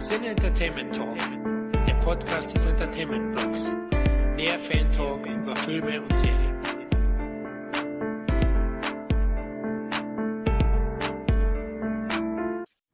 Sin Entertainment Talk, der Podcast des Entertainment Blogs. Der Fan Talk über Filme und Serien.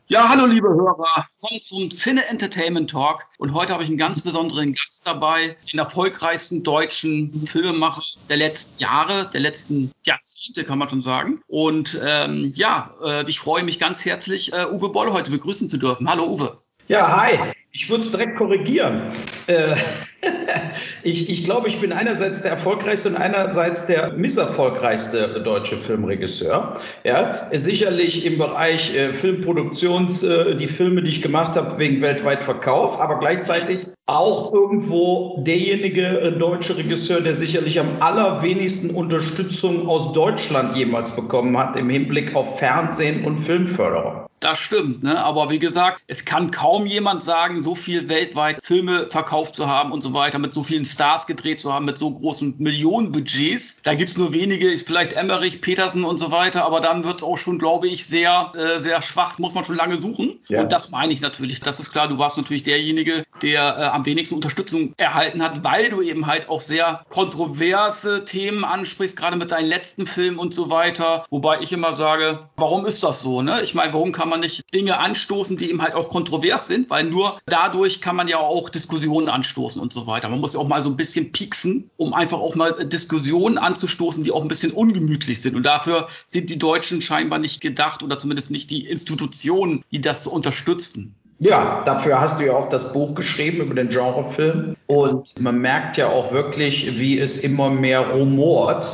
Ja, hallo liebe Hörer, kommt zum Cine Entertainment Talk und heute habe ich einen ganz besonderen Gast dabei, den erfolgreichsten deutschen Filmemacher der letzten Jahre, der letzten Jahrzehnte kann man schon sagen. Und ähm, ja, äh, ich freue mich ganz herzlich, äh, Uwe Boll heute begrüßen zu dürfen. Hallo Uwe. Ja, hi. Ich würde es direkt korrigieren. Äh, ich, ich glaube, ich bin einerseits der erfolgreichste und einerseits der misserfolgreichste deutsche Filmregisseur. Ja, sicherlich im Bereich äh, Filmproduktions, äh, die Filme, die ich gemacht habe, wegen weltweit Verkauf, aber gleichzeitig auch irgendwo derjenige äh, deutsche Regisseur, der sicherlich am allerwenigsten Unterstützung aus Deutschland jemals bekommen hat im Hinblick auf Fernsehen und Filmförderung. Das stimmt, ne? aber wie gesagt, es kann kaum jemand sagen, so viel weltweit Filme verkauft zu haben und so weiter, mit so vielen Stars gedreht zu haben, mit so großen Millionenbudgets. Da gibt es nur wenige, ist vielleicht Emmerich, Petersen und so weiter, aber dann wird es auch schon, glaube ich, sehr, äh, sehr schwach, muss man schon lange suchen. Ja. Und das meine ich natürlich. Das ist klar, du warst natürlich derjenige, der äh, am wenigsten Unterstützung erhalten hat, weil du eben halt auch sehr kontroverse Themen ansprichst, gerade mit deinen letzten Filmen und so weiter. Wobei ich immer sage, warum ist das so? Ne? Ich meine, warum kann man nicht Dinge anstoßen, die eben halt auch kontrovers sind, weil nur dadurch kann man ja auch Diskussionen anstoßen und so weiter. Man muss ja auch mal so ein bisschen pieksen, um einfach auch mal Diskussionen anzustoßen, die auch ein bisschen ungemütlich sind. Und dafür sind die Deutschen scheinbar nicht gedacht oder zumindest nicht die Institutionen, die das so unterstützen. Ja, dafür hast du ja auch das Buch geschrieben über den Genrefilm. Und man merkt ja auch wirklich, wie es immer mehr rumort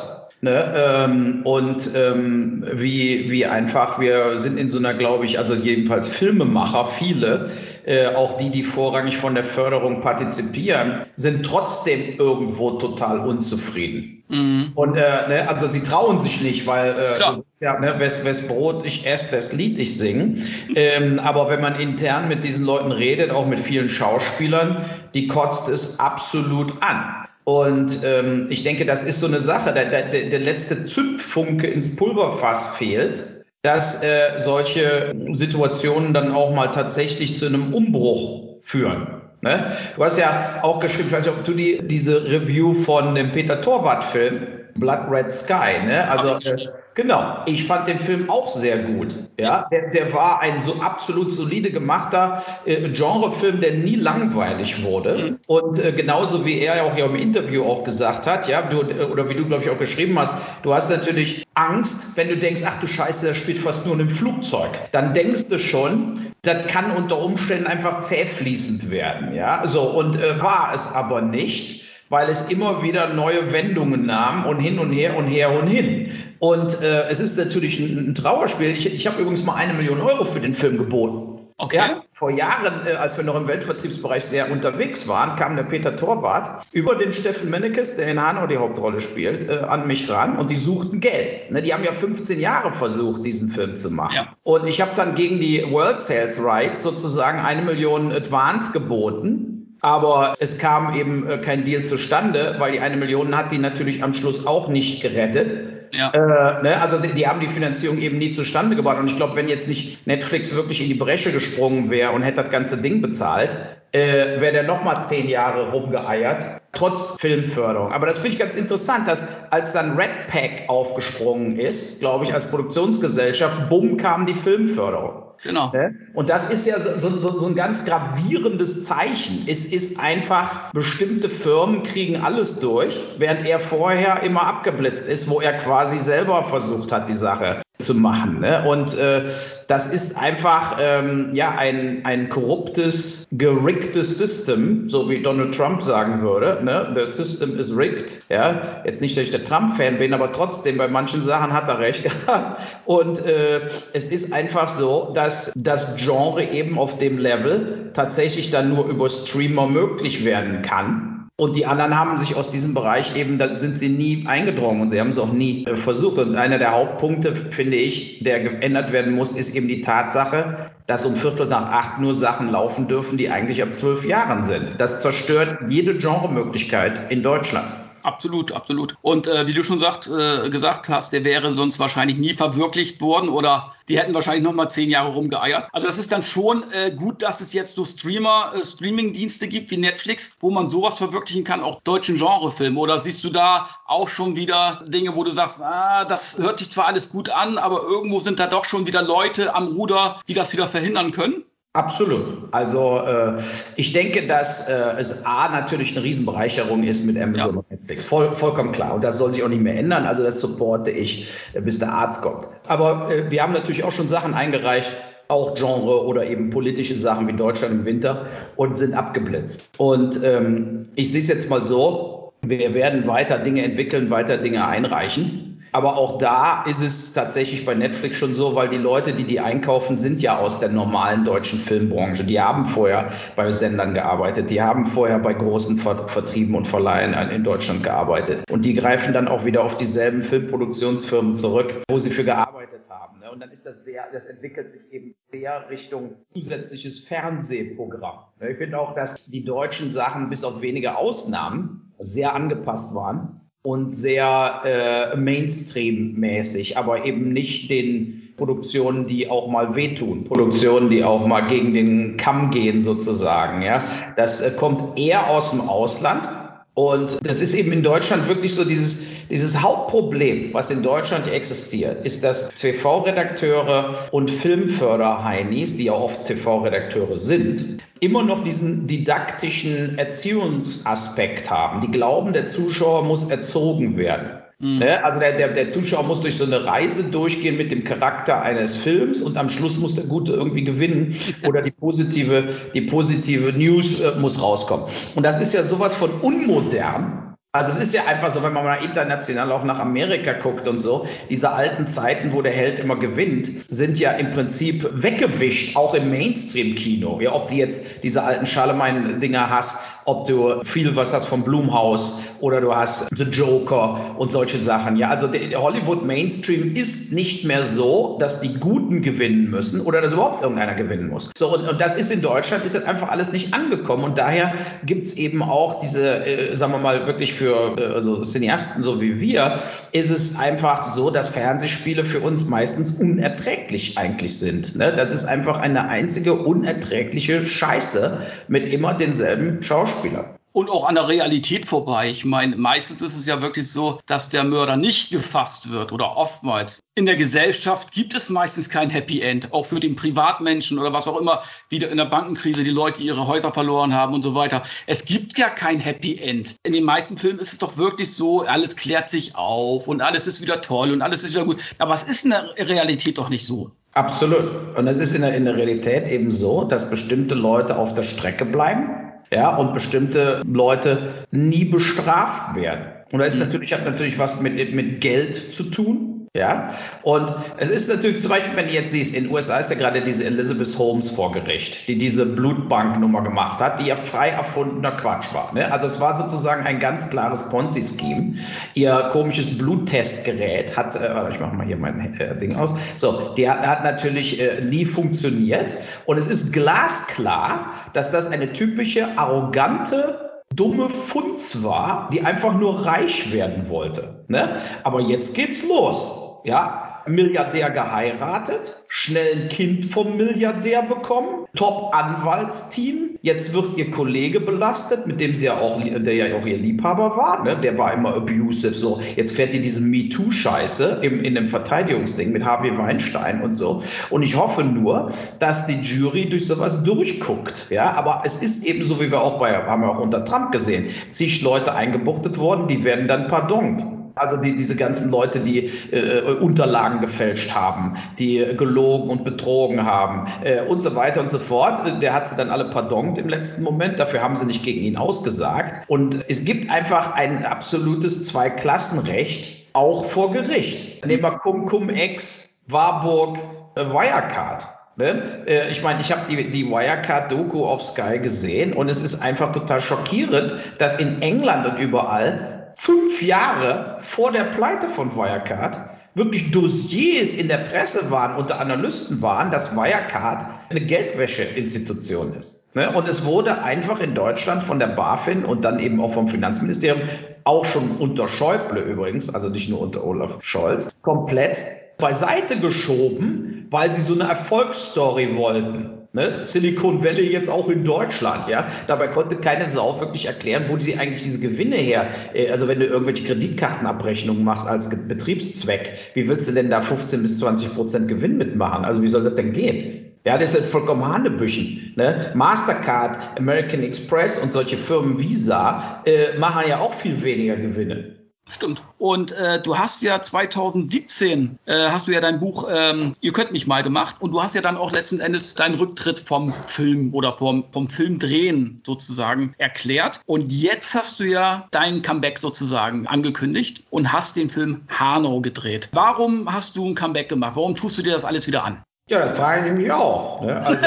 Ne, ähm, und ähm, wie, wie einfach, wir sind in so einer, glaube ich, also jedenfalls Filmemacher, viele, äh, auch die, die vorrangig von der Förderung partizipieren, sind trotzdem irgendwo total unzufrieden. Mhm. Und äh, ne, also sie trauen sich nicht, weil äh, ja, ne, wes, wes Brot ich esse, wes Lied ich sing. Ähm, aber wenn man intern mit diesen Leuten redet, auch mit vielen Schauspielern, die kotzt es absolut an. Und ähm, ich denke, das ist so eine Sache. Der, der, der letzte Zündfunke ins Pulverfass fehlt, dass äh, solche Situationen dann auch mal tatsächlich zu einem Umbruch führen. Ne? Du hast ja auch geschrieben, ich weiß nicht, ob du die, diese Review von dem Peter Torwart-Film Blood Red Sky, ne? Also äh, Genau, ich fand den Film auch sehr gut. Ja, der, der war ein so absolut solide gemachter äh, Genrefilm, der nie langweilig wurde. Mhm. Und äh, genauso wie er ja auch hier im Interview auch gesagt hat, ja, du, oder wie du, glaube ich, auch geschrieben hast, du hast natürlich Angst, wenn du denkst, ach du Scheiße, das spielt fast nur in einem Flugzeug. Dann denkst du schon, das kann unter Umständen einfach zähfließend werden. Ja, so, und äh, war es aber nicht weil es immer wieder neue Wendungen nahm und hin und her und her und hin. Und äh, es ist natürlich ein, ein Trauerspiel. Ich, ich habe übrigens mal eine Million Euro für den Film geboten. Okay. Ja, vor Jahren, äh, als wir noch im Weltvertriebsbereich sehr unterwegs waren, kam der Peter Torwart über den Steffen Mennekes, der in Hanau die Hauptrolle spielt, äh, an mich ran und die suchten Geld. Ne, die haben ja 15 Jahre versucht, diesen Film zu machen. Ja. Und ich habe dann gegen die World Sales Rights sozusagen eine Million Advance geboten aber es kam eben äh, kein Deal zustande, weil die eine Million hat die natürlich am Schluss auch nicht gerettet. Ja. Äh, ne? Also die, die, haben die Finanzierung eben nie zustande gebracht. Und ich glaube, wenn jetzt nicht Netflix wirklich in die Bresche gesprungen wäre und hätte das ganze Ding bezahlt, äh, wäre der nochmal zehn Jahre rumgeeiert, trotz Filmförderung. Aber das finde ich ganz interessant, dass als dann Red Pack aufgesprungen ist, glaube ich, als Produktionsgesellschaft, bumm, kam die Filmförderung. Genau. Ne? Und das ist ja so, so, so, ein ganz gravierendes Zeichen. Es ist einfach, bestimmte Firmen kriegen alles durch, während er vorher immer abgeblitzt ist, wo er quasi selber versucht hat, die Sache zu machen. Ne? Und äh, das ist einfach ähm, ja ein, ein korruptes, geriggtes System, so wie Donald Trump sagen würde. Ne? The system is rigged. Ja? Jetzt nicht, dass ich der Trump-Fan bin, aber trotzdem, bei manchen Sachen hat er recht. Und äh, es ist einfach so, dass das Genre eben auf dem Level tatsächlich dann nur über Streamer möglich werden kann. Und die anderen haben sich aus diesem Bereich eben, da sind sie nie eingedrungen und sie haben es auch nie äh, versucht. Und einer der Hauptpunkte, finde ich, der geändert werden muss, ist eben die Tatsache, dass um Viertel nach acht nur Sachen laufen dürfen, die eigentlich ab zwölf Jahren sind. Das zerstört jede Genremöglichkeit in Deutschland. Absolut, absolut. Und äh, wie du schon sagt, äh, gesagt hast, der wäre sonst wahrscheinlich nie verwirklicht worden oder die hätten wahrscheinlich noch mal zehn Jahre rumgeeiert. Also das ist dann schon äh, gut, dass es jetzt so Streamer, äh, Streaming-Dienste gibt wie Netflix, wo man sowas verwirklichen kann, auch deutschen Genrefilme. Oder siehst du da auch schon wieder Dinge, wo du sagst, ah, das hört sich zwar alles gut an, aber irgendwo sind da doch schon wieder Leute am Ruder, die das wieder verhindern können? Absolut. Also äh, ich denke, dass äh, es A natürlich eine Riesenbereicherung ist mit Amazon ja. und Netflix. Voll, vollkommen klar. Und das soll sich auch nicht mehr ändern. Also das supporte ich, äh, bis der Arzt kommt. Aber äh, wir haben natürlich auch schon Sachen eingereicht, auch Genre oder eben politische Sachen wie Deutschland im Winter und sind abgeblitzt. Und ähm, ich sehe es jetzt mal so, wir werden weiter Dinge entwickeln, weiter Dinge einreichen. Aber auch da ist es tatsächlich bei Netflix schon so, weil die Leute, die die einkaufen, sind ja aus der normalen deutschen Filmbranche. Die haben vorher bei Sendern gearbeitet, die haben vorher bei großen Vertrieben und Verleihen in Deutschland gearbeitet. Und die greifen dann auch wieder auf dieselben Filmproduktionsfirmen zurück, wo sie für gearbeitet haben. Ne? Und dann ist das sehr, das entwickelt sich eben sehr Richtung zusätzlich Fernsehprogramm. Ne? Ich finde auch, dass die deutschen Sachen bis auf wenige Ausnahmen sehr angepasst waren und sehr äh, Mainstream-mäßig, aber eben nicht den Produktionen, die auch mal wehtun, Produktionen, die auch mal gegen den Kamm gehen sozusagen. Ja, das äh, kommt eher aus dem Ausland und das ist eben in Deutschland wirklich so dieses dieses Hauptproblem, was in Deutschland existiert, ist, dass TV-Redakteure und Filmförder-Heinis, die ja oft TV-Redakteure sind, immer noch diesen didaktischen Erziehungsaspekt haben. Die glauben, der Zuschauer muss erzogen werden. Mhm. Ne? Also der, der, der Zuschauer muss durch so eine Reise durchgehen mit dem Charakter eines Films und am Schluss muss der Gute irgendwie gewinnen oder die positive, die positive News äh, muss rauskommen. Und das ist ja sowas von unmodern. Also es ist ja einfach so, wenn man mal international auch nach Amerika guckt und so, diese alten Zeiten, wo der Held immer gewinnt, sind ja im Prinzip weggewischt, auch im Mainstream-Kino. Ja, ob du jetzt diese alten Charlemagne-Dinger hast, ob du viel was hast vom Blumhaus oder du hast The Joker und solche Sachen. Ja, also der Hollywood Mainstream ist nicht mehr so, dass die Guten gewinnen müssen oder dass überhaupt irgendeiner gewinnen muss. So, und, und das ist in Deutschland, ist das einfach alles nicht angekommen und daher gibt es eben auch diese, äh, sagen wir mal, wirklich für äh, also Cineasten so wie wir, ist es einfach so, dass Fernsehspiele für uns meistens unerträglich eigentlich sind. Ne? Das ist einfach eine einzige unerträgliche Scheiße mit immer denselben Schauspielern. Schauspieler. Und auch an der Realität vorbei. Ich meine, meistens ist es ja wirklich so, dass der Mörder nicht gefasst wird oder oftmals. In der Gesellschaft gibt es meistens kein Happy End, auch für den Privatmenschen oder was auch immer, wieder in der Bankenkrise die Leute ihre Häuser verloren haben und so weiter. Es gibt ja kein Happy End. In den meisten Filmen ist es doch wirklich so, alles klärt sich auf und alles ist wieder toll und alles ist wieder gut. Aber es ist in der Realität doch nicht so. Absolut. Und es ist in der, in der Realität eben so, dass bestimmte Leute auf der Strecke bleiben ja, und bestimmte Leute nie bestraft werden. Und das ist mhm. natürlich, hat natürlich was mit, mit Geld zu tun. Ja, und es ist natürlich zum Beispiel, wenn du jetzt siehst, in den USA ist ja gerade diese Elizabeth Holmes vor Gericht, die diese Blutbanknummer gemacht hat, die ja frei erfundener Quatsch war. Ne? Also es war sozusagen ein ganz klares Ponzi-Scheme. Ihr komisches Bluttestgerät hat, äh, ich mache mal hier mein äh, Ding aus. So, die hat, hat natürlich äh, nie funktioniert. Und es ist glasklar, dass das eine typische arrogante dumme Funz war, die einfach nur reich werden wollte. Ne? Aber jetzt geht's los. Ja, Milliardär geheiratet, schnell ein Kind vom Milliardär bekommen, Top-Anwaltsteam. Jetzt wird ihr Kollege belastet, mit dem sie ja auch, der ja auch ihr Liebhaber war, ne? der war immer abusive. So, jetzt fährt ihr diese MeToo-Scheiße in dem Verteidigungsding mit Harvey Weinstein und so. Und ich hoffe nur, dass die Jury durch sowas durchguckt. Ja, aber es ist eben so, wie wir auch bei, haben wir auch unter Trump gesehen, zig Leute eingebuchtet worden, die werden dann pardoned. Also die, diese ganzen Leute, die äh, Unterlagen gefälscht haben, die gelogen und betrogen haben äh, und so weiter und so fort. Der hat sie dann alle pardont im letzten Moment. Dafür haben sie nicht gegen ihn ausgesagt. Und es gibt einfach ein absolutes Zweiklassenrecht, auch vor Gericht. Nehmen wir Cum-Cum-Ex, Warburg, äh, Wirecard. Ne? Äh, ich meine, ich habe die, die Wirecard-Doku auf Sky gesehen und es ist einfach total schockierend, dass in England und überall fünf Jahre vor der Pleite von Wirecard wirklich Dossiers in der Presse waren, unter Analysten waren, dass Wirecard eine Geldwäscheinstitution ist. Ne? Und es wurde einfach in Deutschland von der BaFin und dann eben auch vom Finanzministerium auch schon unter Schäuble übrigens, also nicht nur unter Olaf Scholz, komplett beiseite geschoben, weil sie so eine Erfolgsstory wollten. Ne? Silicon Valley jetzt auch in Deutschland, ja. Dabei konnte keine Sau wirklich erklären, wo die eigentlich diese Gewinne her, äh, also wenn du irgendwelche Kreditkartenabrechnungen machst als Betriebszweck, wie willst du denn da 15 bis 20 Prozent Gewinn mitmachen? Also wie soll das denn gehen? Ja, das ist vollkommen Hanebüchen. Ne? Mastercard, American Express und solche Firmen Visa äh, machen ja auch viel weniger Gewinne. Stimmt. Und äh, du hast ja 2017 äh, hast du ja dein Buch ähm, Ihr könnt mich mal gemacht und du hast ja dann auch letzten Endes deinen Rücktritt vom Film oder vom, vom Filmdrehen sozusagen erklärt. Und jetzt hast du ja dein Comeback sozusagen angekündigt und hast den Film Hanau gedreht. Warum hast du ein Comeback gemacht? Warum tust du dir das alles wieder an? Ja, das frage ich mich auch. Ne? Also,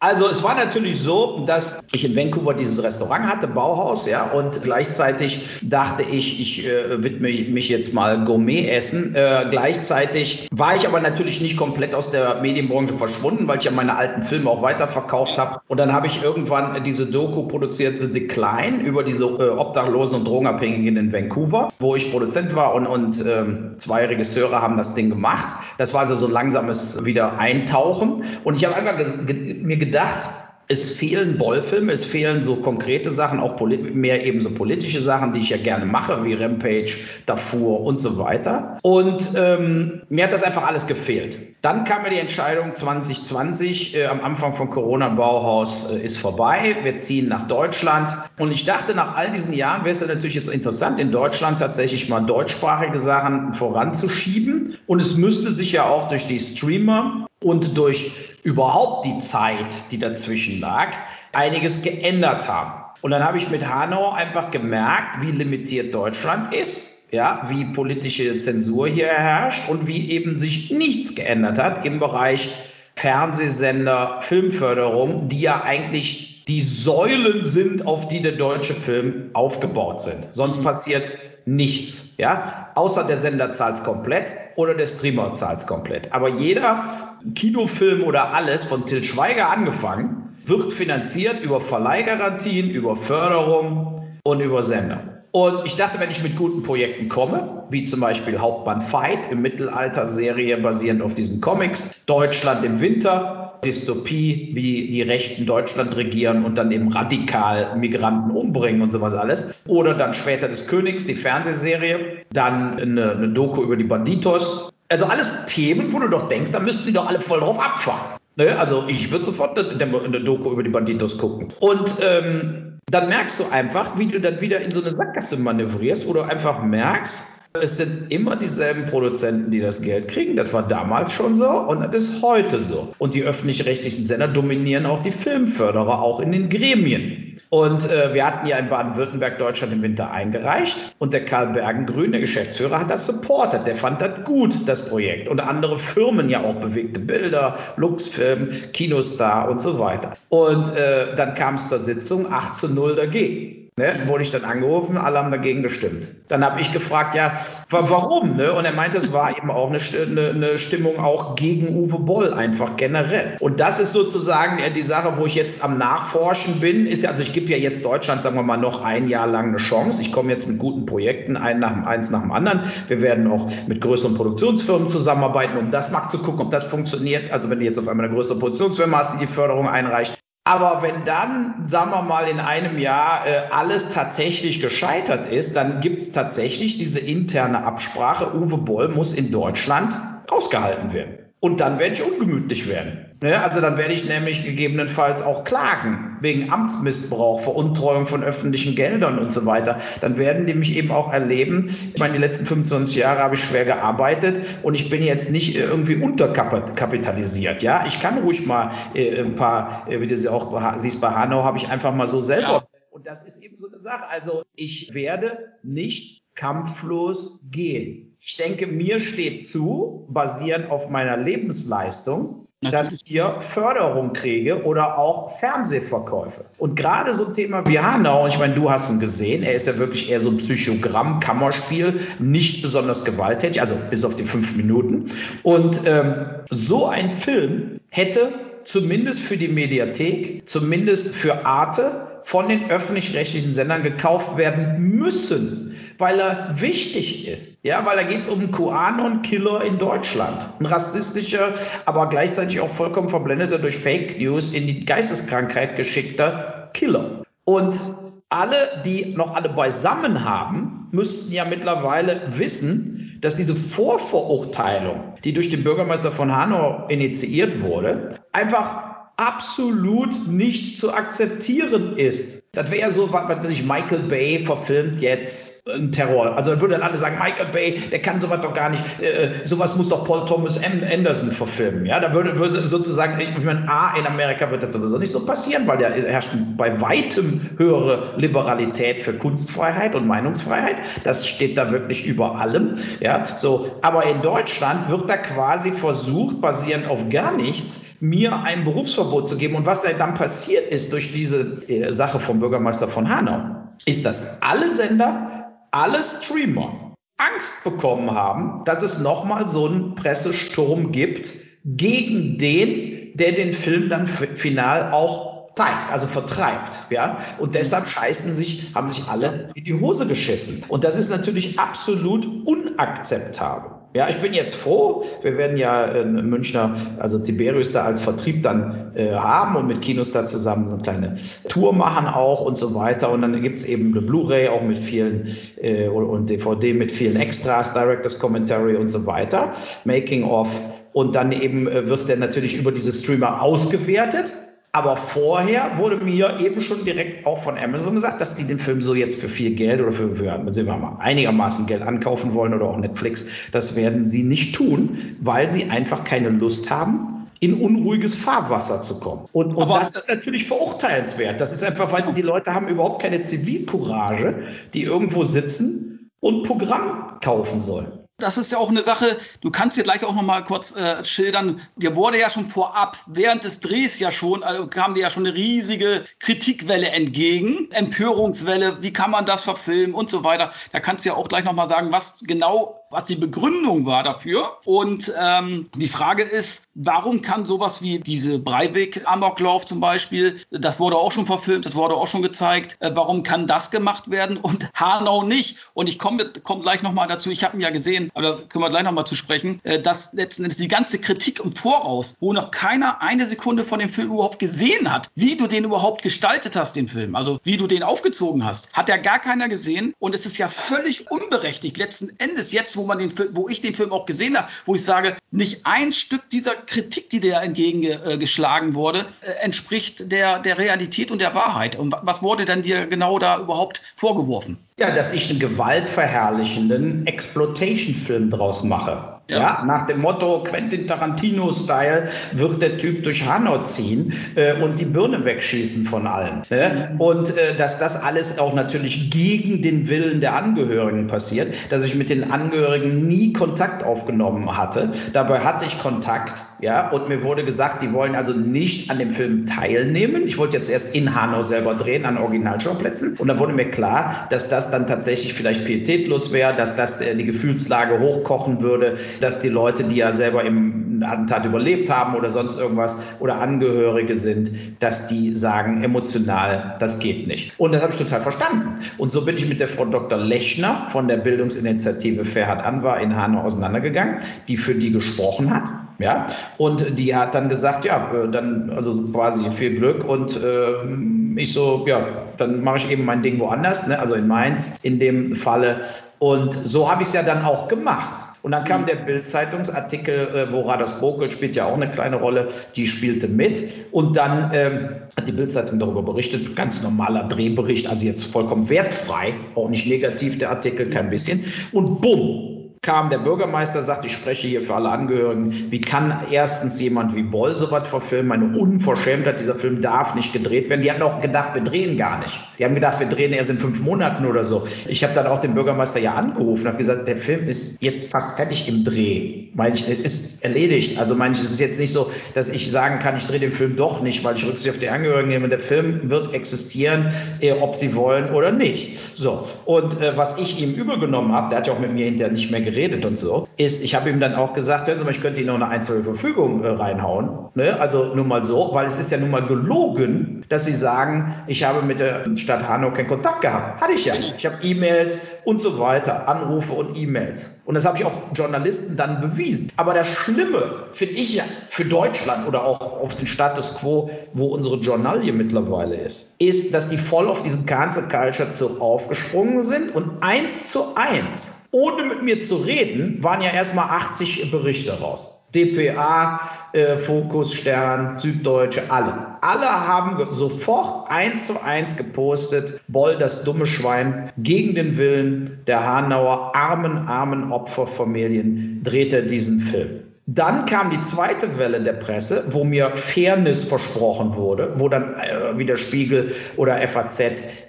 also, es war natürlich so, dass ich in Vancouver dieses Restaurant hatte, Bauhaus, ja, und gleichzeitig dachte ich, ich äh, widme mich jetzt mal Gourmet essen. Äh, gleichzeitig war ich aber natürlich nicht komplett aus der Medienbranche verschwunden, weil ich ja meine alten Filme auch weiterverkauft habe. Und dann habe ich irgendwann diese Doku produziert, The Decline, über diese äh, Obdachlosen und Drogenabhängigen in Vancouver, wo ich Produzent war und, und ähm, zwei Regisseure haben das Ding gemacht. Das war also so so langsames wieder Eintauchen. Und ich habe einfach mir gedacht, es fehlen Bollfilme, es fehlen so konkrete Sachen, auch mehr eben so politische Sachen, die ich ja gerne mache, wie Rampage, Darfur und so weiter. Und ähm, mir hat das einfach alles gefehlt. Dann kam mir die Entscheidung 2020, äh, am Anfang von Corona, Bauhaus äh, ist vorbei, wir ziehen nach Deutschland. Und ich dachte, nach all diesen Jahren wäre es ja natürlich jetzt interessant, in Deutschland tatsächlich mal deutschsprachige Sachen voranzuschieben. Und es müsste sich ja auch durch die Streamer und durch überhaupt die Zeit, die dazwischen lag, einiges geändert haben. Und dann habe ich mit Hanau einfach gemerkt, wie limitiert Deutschland ist, ja, wie politische Zensur hier herrscht und wie eben sich nichts geändert hat im Bereich Fernsehsender, Filmförderung, die ja eigentlich die Säulen sind, auf die der deutsche Film aufgebaut sind. Sonst passiert nichts, ja, außer der Sender zahlt es komplett oder der Streamer zahlt es komplett. Aber jeder Kinofilm oder alles von Till Schweiger angefangen wird finanziert über Verleihgarantien, über Förderung und über Sender. Und ich dachte, wenn ich mit guten Projekten komme, wie zum Beispiel Hauptmann Fight im Mittelalter-Serie basierend auf diesen Comics, Deutschland im Winter, Dystopie, wie die Rechten Deutschland regieren und dann eben radikal Migranten umbringen und sowas alles. Oder dann später des Königs, die Fernsehserie, dann eine, eine Doku über die Banditos. Also alles Themen, wo du doch denkst, da müssten die doch alle voll drauf abfahren. Ne? Also ich würde sofort eine, eine, Doku über die Banditos gucken. Und ähm, dann merkst du einfach, wie du dann wieder in so eine Sackgasse manövrierst, wo du einfach merkst, es sind immer dieselben Produzenten, die das Geld kriegen. Das war damals schon so und das ist heute so. Und die öffentlich-rechtlichen Sender dominieren auch die Filmförderer, auch in den Gremien. Und äh, wir hatten ja in Baden-Württemberg Deutschland im Winter eingereicht und der Karl Bergengrün, der Geschäftsführer, hat das supportet. Der fand das gut, das Projekt. Und andere Firmen ja auch bewegte Bilder, Luxfilm, Kinostar und so weiter. Und äh, dann kam es zur Sitzung 8 zu 0 dagegen. Ne, wurde ich dann angerufen, alle haben dagegen gestimmt. Dann habe ich gefragt, ja, warum? Ne? Und er meinte, es war eben auch eine, eine, eine, Stimmung auch gegen Uwe Boll, einfach generell. Und das ist sozusagen die Sache, wo ich jetzt am Nachforschen bin. Ist ja, also ich gebe ja jetzt Deutschland, sagen wir mal, noch ein Jahr lang eine Chance. Ich komme jetzt mit guten Projekten, ein nach, eins nach dem anderen. Wir werden auch mit größeren Produktionsfirmen zusammenarbeiten, um das mal zu gucken, ob das funktioniert. Also wenn du jetzt auf einmal eine größere Produktionsfirma hast, die die Förderung einreicht, aber wenn dann, sagen wir mal, in einem Jahr äh, alles tatsächlich gescheitert ist, dann gibt es tatsächlich diese interne Absprache, Uwe Boll muss in Deutschland rausgehalten werden. Und dann werde ich ungemütlich werden. Ja, also dann werde ich nämlich gegebenenfalls auch klagen wegen Amtsmissbrauch, Veruntreuung von öffentlichen Geldern und so weiter. Dann werden die mich eben auch erleben. Ich meine, die letzten 25 Jahre habe ich schwer gearbeitet und ich bin jetzt nicht irgendwie unterkapitalisiert. Ja, ich kann ruhig mal äh, ein paar, äh, wie du sie auch siehst bei Hanau, habe ich einfach mal so selber. Ja. Und das ist eben so eine Sache. Also ich werde nicht kampflos gehen. Ich denke, mir steht zu, basierend auf meiner Lebensleistung, Natürlich. dass ich hier Förderung kriege oder auch Fernsehverkäufe. Und gerade so ein Thema wie Hanau, ich meine, du hast ihn gesehen, er ist ja wirklich eher so ein Psychogramm, Kammerspiel, nicht besonders gewalttätig, also bis auf die fünf Minuten. Und ähm, so ein Film hätte zumindest für die Mediathek, zumindest für Arte, von den öffentlich-rechtlichen Sendern gekauft werden müssen, weil er wichtig ist. Ja, weil da geht es um einen QAnon-Killer in Deutschland. Ein rassistischer, aber gleichzeitig auch vollkommen verblendeter durch Fake News in die Geisteskrankheit geschickter Killer. Und alle, die noch alle beisammen haben, müssten ja mittlerweile wissen, dass diese Vorverurteilung, die durch den Bürgermeister von Hanau initiiert wurde, einfach absolut nicht zu akzeptieren ist. Das wäre ja so, was weiß ich, Michael Bay verfilmt jetzt ein Terror. Also dann würden dann alle sagen, Michael Bay, der kann sowas doch gar nicht, äh, sowas muss doch Paul Thomas Anderson verfilmen. Ja, da würde, würde sozusagen, ich meine, A, in Amerika wird das sowieso nicht so passieren, weil da herrscht bei weitem höhere Liberalität für Kunstfreiheit und Meinungsfreiheit. Das steht da wirklich über allem. Ja, so. Aber in Deutschland wird da quasi versucht, basierend auf gar nichts, mir ein Berufsverbot zu geben. Und was da dann passiert ist durch diese äh, Sache vom Bürgermeister von Hanau, ist, dass alle Sender, alle Streamer Angst bekommen haben, dass es nochmal so einen Pressesturm gibt gegen den, der den Film dann final auch zeigt, also vertreibt, ja. Und deshalb scheißen sich, haben sich alle in die Hose geschissen. Und das ist natürlich absolut unakzeptabel. Ja, ich bin jetzt froh. Wir werden ja in Münchner, also Tiberius da als Vertrieb dann äh, haben und mit Kinos da zusammen so eine kleine Tour machen auch und so weiter. Und dann gibt's eben eine Blu-ray auch mit vielen äh, und DVD mit vielen Extras, Directors Commentary und so weiter, Making of. Und dann eben äh, wird der natürlich über diese Streamer ausgewertet. Aber vorher wurde mir eben schon direkt auch von Amazon gesagt, dass die den Film so jetzt für viel Geld oder für, für sagen wir mal, einigermaßen Geld ankaufen wollen oder auch Netflix. Das werden sie nicht tun, weil sie einfach keine Lust haben, in unruhiges Fahrwasser zu kommen. Und, und das ist natürlich verurteilenswert. Das ist einfach, weißt du, die Leute haben überhaupt keine Zivilcourage, die irgendwo sitzen und Programm kaufen sollen. Das ist ja auch eine Sache, du kannst dir gleich auch noch mal kurz äh, schildern. Dir wurde ja schon vorab, während des Drehs ja schon, also kam dir ja schon eine riesige Kritikwelle entgegen, Empörungswelle, wie kann man das verfilmen und so weiter. Da kannst du ja auch gleich noch mal sagen, was genau was die Begründung war dafür. Und ähm, die Frage ist, warum kann sowas wie diese Breivik-Amoklauf zum Beispiel, das wurde auch schon verfilmt, das wurde auch schon gezeigt, äh, warum kann das gemacht werden und Hanau nicht? Und ich komme komm gleich nochmal dazu, ich habe ihn ja gesehen, aber da können wir gleich nochmal zu sprechen, äh, dass letzten Endes die ganze Kritik im Voraus, wo noch keiner eine Sekunde von dem Film überhaupt gesehen hat, wie du den überhaupt gestaltet hast, den Film, also wie du den aufgezogen hast, hat ja gar keiner gesehen und es ist ja völlig unberechtigt, letzten Endes jetzt, wo man den wo ich den Film auch gesehen habe, wo ich sage, nicht ein Stück dieser Kritik, die dir entgegengeschlagen wurde, äh, entspricht der, der Realität und der Wahrheit. Und was wurde denn dir genau da überhaupt vorgeworfen? Ja, dass ich einen gewaltverherrlichenden Exploitation-Film draus mache. Ja. ja. nach dem Motto Quentin Tarantino-Style wird der Typ durch Hanau ziehen äh, und die Birne wegschießen von allen. Ne? Und äh, dass das alles auch natürlich gegen den Willen der Angehörigen passiert, dass ich mit den Angehörigen nie Kontakt aufgenommen hatte. Dabei hatte ich Kontakt, ja, und mir wurde gesagt, die wollen also nicht an dem Film teilnehmen. Ich wollte jetzt erst in Hanau selber drehen, an Originalschauplätzen. Und dann wurde mir klar, dass das dann tatsächlich vielleicht pietätlos wäre, dass das äh, die Gefühlslage hochkochen würde, dass die Leute, die ja selber im Attentat überlebt haben oder sonst irgendwas oder Angehörige sind, dass die sagen emotional, das geht nicht. Und das habe ich total verstanden. Und so bin ich mit der Frau Dr. Lechner von der Bildungsinitiative Ferhat Anwar in Hanau auseinandergegangen, die für die gesprochen hat. Ja, und die hat dann gesagt, ja, äh, dann, also quasi viel Glück und äh, ich so, ja, dann mache ich eben mein Ding woanders, ne? also in Mainz in dem Falle. Und so habe ich es ja dann auch gemacht. Und dann kam mhm. der Bild-Zeitungsartikel, äh, wo Rados Bokel spielt ja auch eine kleine Rolle, die spielte mit. Und dann ähm, hat die Bild-Zeitung darüber berichtet, ganz normaler Drehbericht, also jetzt vollkommen wertfrei, auch nicht negativ der Artikel, kein bisschen. Und bumm, kam der Bürgermeister, sagt, ich spreche hier für alle Angehörigen, wie kann erstens jemand wie Boll sowas verfilmen? Eine Unverschämtheit, dieser Film darf nicht gedreht werden. Die hatten auch gedacht, wir drehen gar nicht. Die haben gedacht, wir drehen erst in fünf Monaten oder so. Ich habe dann auch den Bürgermeister ja angerufen habe gesagt, der Film ist jetzt fast fertig im Dreh. Meine ich, es ist erledigt. Also meine ich, es ist jetzt nicht so, dass ich sagen kann, ich drehe den Film doch nicht, weil ich Rücksicht auf die Angehörigen nehme. Der Film wird existieren, eh, ob sie wollen oder nicht. So. Und äh, was ich ihm übergenommen habe, der hat ja auch mit mir hinterher nicht mehr geredet, geredet und so, ist, ich habe ihm dann auch gesagt, hören Sie mal, ich könnte Ihnen noch eine einzelne Verfügung äh, reinhauen. Ne? Also nur mal so, weil es ist ja nun mal gelogen, dass Sie sagen, ich habe mit der Stadt Hanau keinen Kontakt gehabt. Hatte ich ja. Ich habe E-Mails und so weiter, Anrufe und E-Mails. Und das habe ich auch Journalisten dann bewiesen. Aber das Schlimme finde ich ja für Deutschland oder auch auf den Status quo, wo unsere Journalie mittlerweile ist, ist, dass die voll auf diesen Cancel Culture Zug aufgesprungen sind und eins zu eins, ohne mit mir zu reden, waren ja erstmal 80 Berichte raus. DPA, äh, Fokus, Stern, Süddeutsche, alle. Alle haben sofort eins zu eins gepostet, Boll, das dumme Schwein, gegen den Willen der Hanauer armen, armen Opferfamilien dreht er diesen Film. Dann kam die zweite Welle der Presse, wo mir Fairness versprochen wurde, wo dann äh, wie der Spiegel oder FAZ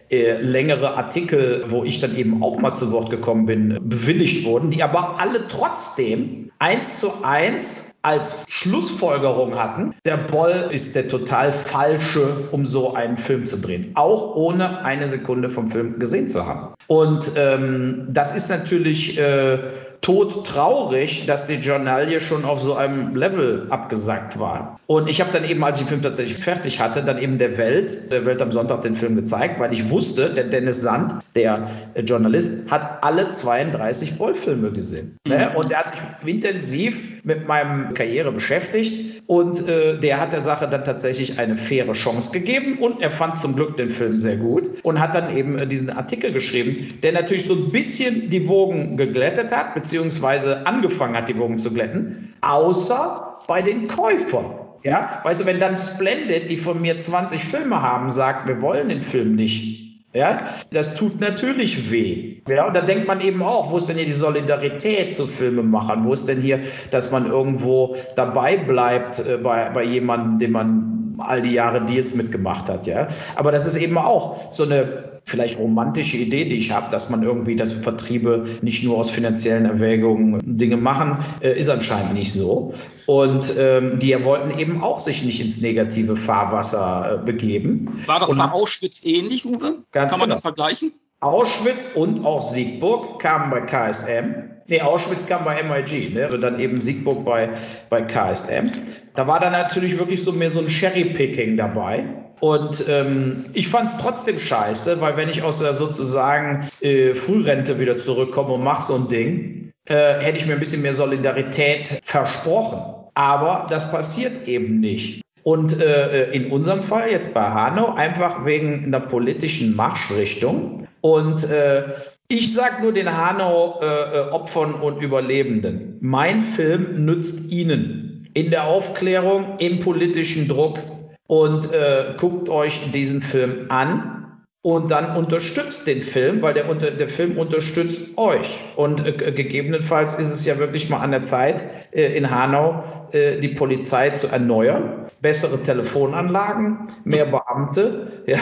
äh, längere Artikel, wo ich dann eben auch mal zu Wort gekommen bin, bewilligt wurden, die aber alle trotzdem eins zu eins als Schlussfolgerung hatten, der Boll ist der total falsche, um so einen Film zu drehen. Auch ohne eine Sekunde vom Film gesehen zu haben. Und ähm, das ist natürlich äh, todtraurig, dass die Journalie schon auf so einem Level abgesackt war. Und ich habe dann eben, als ich den Film tatsächlich fertig hatte, dann eben der Welt, der Welt am Sonntag den Film gezeigt, weil ich wusste, der Dennis Sand, der Journalist, hat alle 32 Boll-Filme gesehen. Mhm. Ne? Und er hat sich intensiv mit meinem Karriere beschäftigt und äh, der hat der Sache dann tatsächlich eine faire Chance gegeben und er fand zum Glück den Film sehr gut und hat dann eben äh, diesen Artikel geschrieben, der natürlich so ein bisschen die Wogen geglättet hat, beziehungsweise angefangen hat, die Wogen zu glätten, außer bei den Käufern. Ja, weißt du, wenn dann Splendid, die von mir 20 Filme haben, sagt, wir wollen den Film nicht, ja, das tut natürlich weh. Ja, und da denkt man eben auch, wo ist denn hier die Solidarität zu Filmemachern? Wo ist denn hier, dass man irgendwo dabei bleibt äh, bei, bei jemandem, dem man all die Jahre Deals mitgemacht hat, ja? Aber das ist eben auch so eine vielleicht romantische Idee, die ich habe, dass man irgendwie, dass Vertriebe nicht nur aus finanziellen Erwägungen Dinge machen, äh, ist anscheinend nicht so. Und ähm, die wollten eben auch sich nicht ins negative Fahrwasser äh, begeben. War das und bei Auschwitz ähnlich, Uwe? Kann man genau. das vergleichen? Auschwitz und auch Siegburg kamen bei KSM. Nee, Auschwitz kam bei MIG, ne? Also dann eben Siegburg bei, bei KSM. Da war dann natürlich wirklich so mehr so ein Cherry-Picking dabei. Und ähm, ich fand es trotzdem scheiße, weil wenn ich aus der sozusagen äh, Frührente wieder zurückkomme und mache so ein Ding, äh, hätte ich mir ein bisschen mehr Solidarität versprochen. Aber das passiert eben nicht. Und äh, in unserem Fall jetzt bei Hanau einfach wegen einer politischen Marschrichtung. Und äh, ich sage nur den Hanau-Opfern äh, und Überlebenden, mein Film nützt Ihnen in der Aufklärung, im politischen Druck, und äh, guckt euch diesen Film an und dann unterstützt den Film, weil der, der Film unterstützt euch. Und äh, gegebenenfalls ist es ja wirklich mal an der Zeit, äh, in Hanau äh, die Polizei zu erneuern. Bessere Telefonanlagen, mehr Beamte, ja,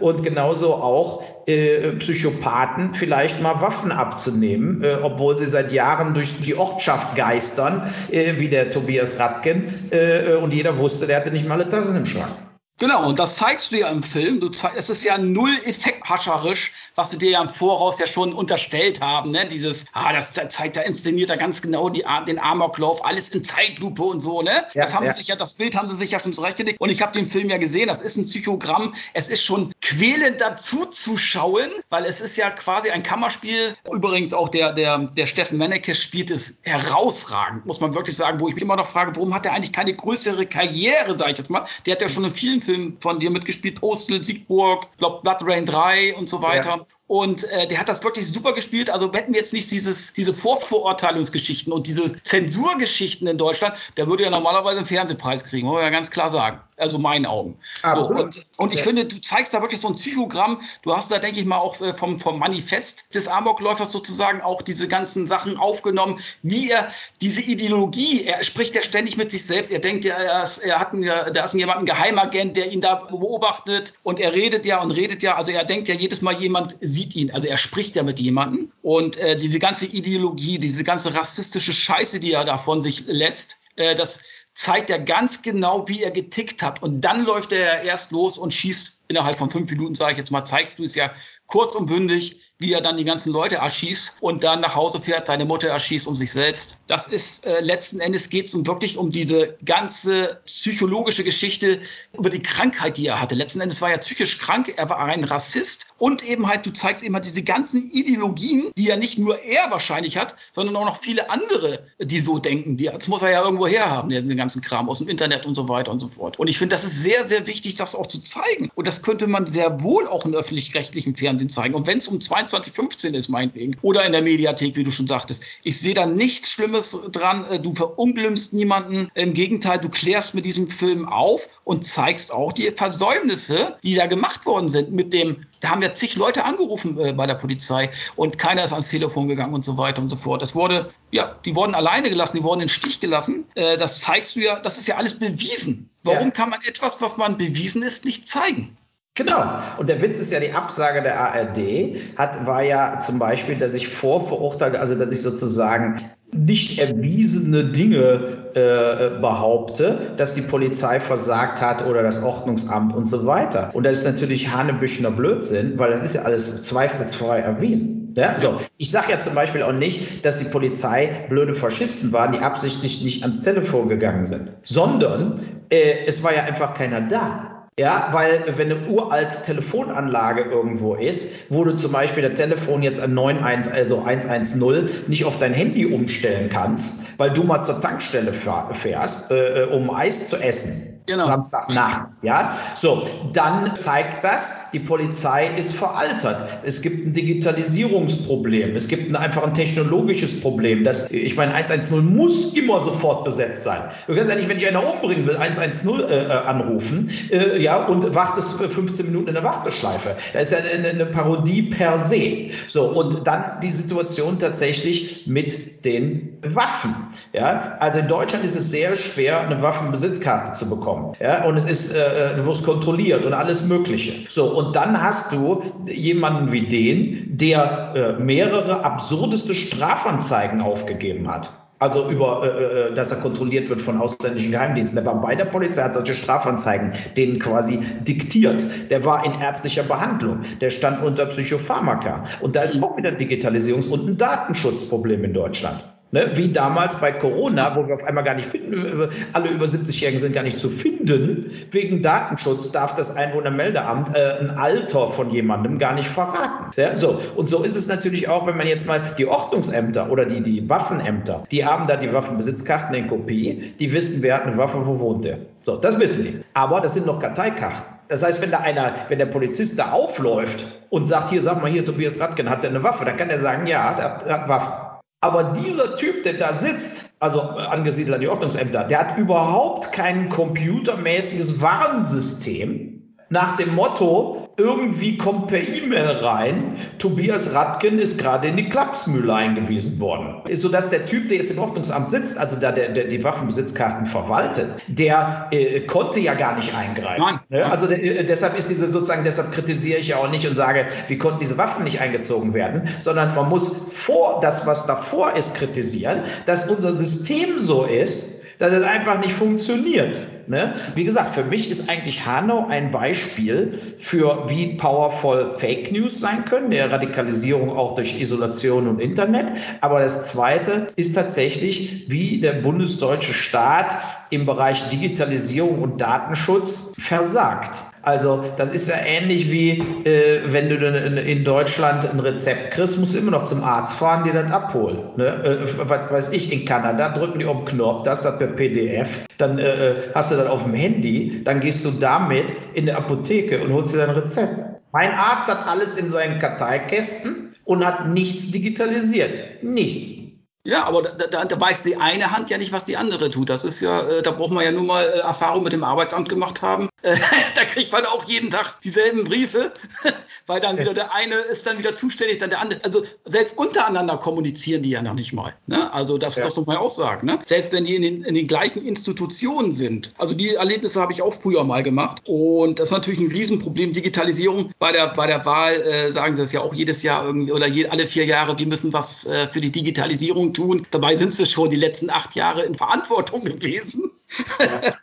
und genauso auch Psychopathen vielleicht mal Waffen abzunehmen, obwohl sie seit Jahren durch die Ortschaft geistern, wie der Tobias Radken, und jeder wusste, der hatte nicht mal alle Tassen im Schrank. Genau, und das zeigst du ja im Film. Du zeig, es ist ja null effekthascherisch, was sie dir ja im Voraus ja schon unterstellt haben. Ne? Dieses, ah, das zeigt, da inszeniert er ganz genau die, den Amoklauf, alles in Zeitlupe und so. Ne? Ja, das haben ja. sie sich ja, das Bild haben sie sich ja schon zurechtgelegt. Und ich habe den Film ja gesehen, das ist ein Psychogramm. Es ist schon quälend dazu zu schauen, weil es ist ja quasi ein Kammerspiel. Übrigens auch der, der, der Steffen Menneke spielt es herausragend, muss man wirklich sagen, wo ich mich immer noch frage, warum hat er eigentlich keine größere Karriere, sage ich jetzt mal. Der hat ja schon in vielen Film von dir mitgespielt, Postel, Siegburg, glaub Blood Rain 3 und so weiter. Ja. Und äh, der hat das wirklich super gespielt. Also hätten wir jetzt nicht dieses, diese Vorverurteilungsgeschichten und diese Zensurgeschichten in Deutschland, der würde ja normalerweise einen Fernsehpreis kriegen, muss man ja ganz klar sagen. Also meinen Augen. So, und, und ich ja. finde, du zeigst da wirklich so ein Psychogramm. Du hast da, denke ich mal, auch äh, vom, vom Manifest des Amokläufers sozusagen auch diese ganzen Sachen aufgenommen, wie er diese Ideologie, er spricht ja ständig mit sich selbst. Er denkt ja, er, ist, er hat einen, da ist jemand, ein Geheimagent, der ihn da beobachtet und er redet ja und redet ja. Also er denkt ja jedes Mal, jemand sieht ihn. Also er spricht ja mit jemandem. Und äh, diese ganze Ideologie, diese ganze rassistische Scheiße, die er da von sich lässt, äh, das zeigt er ganz genau, wie er getickt hat. Und dann läuft er erst los und schießt innerhalb von fünf Minuten, sage ich jetzt mal, zeigst du es ja kurz und bündig, wie er dann die ganzen Leute erschießt und dann nach Hause fährt, seine Mutter erschießt und sich selbst. Das ist äh, letzten Endes geht es um wirklich um diese ganze psychologische Geschichte über die Krankheit, die er hatte. Letzten Endes war er psychisch krank, er war ein Rassist und eben halt, du zeigst immer diese ganzen Ideologien, die ja nicht nur er wahrscheinlich hat, sondern auch noch viele andere, die so denken. Die, das muss er ja irgendwo herhaben, den ganzen Kram aus dem Internet und so weiter und so fort. Und ich finde, das ist sehr, sehr wichtig, das auch zu zeigen. Und das könnte man sehr wohl auch in öffentlich-rechtlichen Fernsehen zeigen. Und wenn es um 22 2015 ist, meinetwegen. Oder in der Mediathek, wie du schon sagtest. Ich sehe da nichts Schlimmes dran. Äh, du verunglimpfst niemanden. Im Gegenteil, du klärst mit diesem Film auf und zeigst auch die Versäumnisse, die da gemacht worden sind. Mit dem, da haben ja zig Leute angerufen äh, bei der Polizei und keiner ist ans Telefon gegangen und so weiter und so fort. Es wurde, ja, die wurden alleine gelassen, die wurden in den Stich gelassen. Äh, das zeigst du ja, das ist ja alles bewiesen. Warum ja. kann man etwas, was man bewiesen ist, nicht zeigen? Genau. Und der Witz ist ja, die Absage der ARD hat, war ja zum Beispiel, dass ich vorverurteilt, also dass ich sozusagen nicht erwiesene Dinge äh, behaupte, dass die Polizei versagt hat oder das Ordnungsamt und so weiter. Und das ist natürlich hanebüchener Blödsinn, weil das ist ja alles zweifelsfrei erwiesen. Ja, so. Ich sage ja zum Beispiel auch nicht, dass die Polizei blöde Faschisten waren, die absichtlich nicht ans Telefon gegangen sind, sondern äh, es war ja einfach keiner da. Ja, weil wenn eine uralt Telefonanlage irgendwo ist, wo du zum Beispiel das Telefon jetzt an 91, also 110 nicht auf dein Handy umstellen kannst, weil du mal zur Tankstelle fährst, äh, um Eis zu essen, Genau. Samstagnacht. Ja, so, dann zeigt das, die Polizei ist veraltert. Es gibt ein Digitalisierungsproblem. Es gibt ein, einfach ein technologisches Problem. Das, ich meine, 110 muss immer sofort besetzt sein. Du kannst ja nicht, wenn ich einer umbringen will, 110 äh, äh, anrufen, äh, ja, und wartest 15 Minuten in der Warteschleife. Das ist ja eine, eine Parodie per se. So, und dann die Situation tatsächlich mit den Waffen. Ja, also in Deutschland ist es sehr schwer, eine Waffenbesitzkarte zu bekommen bekommen. Ja, und es ist, äh, äh, du wirst kontrolliert und alles Mögliche. So, und dann hast du jemanden wie den, der äh, mehrere absurdeste Strafanzeigen aufgegeben hat. Also über, äh, äh, dass er kontrolliert wird von ausländischen Geheimdiensten. Der war bei der Polizei, hat solche Strafanzeigen denen quasi diktiert. Der war in ärztlicher Behandlung. Der stand unter Psychopharmaka. Und da ist auch wieder ein Digitalisierungs- und ein Datenschutzproblem in Deutschland. Ne, wie damals bei Corona, wo wir auf einmal gar nicht finden, alle über 70-Jährigen sind gar nicht zu finden. Wegen Datenschutz darf das Einwohnermeldeamt äh, ein Alter von jemandem gar nicht verraten. Ja, so. Und so ist es natürlich auch, wenn man jetzt mal die Ordnungsämter oder die, die Waffenämter, die haben da die Waffenbesitzkarten in Kopie, die wissen, wer hat eine Waffe, wo wohnt der. So, das wissen die. Aber das sind noch Karteikarten. Das heißt, wenn da einer, wenn der Polizist da aufläuft und sagt, hier, sag mal, hier, Tobias Radken, hat der eine Waffe? Dann kann er sagen, ja, der hat, der hat Waffen. Aber dieser Typ, der da sitzt, also angesiedelt an die Ordnungsämter, der hat überhaupt kein computermäßiges Warnsystem nach dem Motto, irgendwie kommt per E-Mail rein, Tobias Radken ist gerade in die Klapsmühle eingewiesen worden. Sodass der Typ, der jetzt im Ordnungsamt sitzt, also da der, der die Waffenbesitzkarten verwaltet, der äh, konnte ja gar nicht eingreifen. Nein. Ne? Also äh, deshalb ist diese sozusagen, deshalb kritisiere ich ja auch nicht und sage, wie konnten diese Waffen nicht eingezogen werden, sondern man muss vor das, was davor ist, kritisieren, dass unser System so ist, dass es einfach nicht funktioniert. Ne? Wie gesagt, für mich ist eigentlich Hanau ein Beispiel für, wie powerful Fake News sein können, der Radikalisierung auch durch Isolation und Internet. Aber das Zweite ist tatsächlich, wie der bundesdeutsche Staat im Bereich Digitalisierung und Datenschutz versagt. Also das ist ja ähnlich wie, äh, wenn du in Deutschland ein Rezept kriegst, musst du immer noch zum Arzt fahren, dir das abholen. Ne? Äh, was weiß ich, in Kanada drücken die auf den Knopf, das ist per PDF, dann äh, äh, hast du das auf dem Handy, dann gehst du damit in der Apotheke und holst dir dein Rezept. Mein Arzt hat alles in seinen Karteikästen und hat nichts digitalisiert. Nichts. Ja, aber da, da, da, weiß die eine Hand ja nicht, was die andere tut. Das ist ja, äh, da braucht man ja nur mal äh, Erfahrung mit dem Arbeitsamt gemacht haben. Äh, da kriegt man auch jeden Tag dieselben Briefe, weil dann wieder der eine ist dann wieder zuständig, dann der andere. Also selbst untereinander kommunizieren die ja noch nicht mal. Ne? Also das, ja. das muss man auch sagen. Ne? Selbst wenn die in den, in den gleichen Institutionen sind. Also die Erlebnisse habe ich auch früher mal gemacht. Und das ist natürlich ein Riesenproblem. Digitalisierung bei der, bei der Wahl äh, sagen sie es ja auch jedes Jahr irgendwie oder je, alle vier Jahre, wir müssen was äh, für die Digitalisierung tun. Dabei sind sie schon die letzten acht Jahre in Verantwortung gewesen. Ja.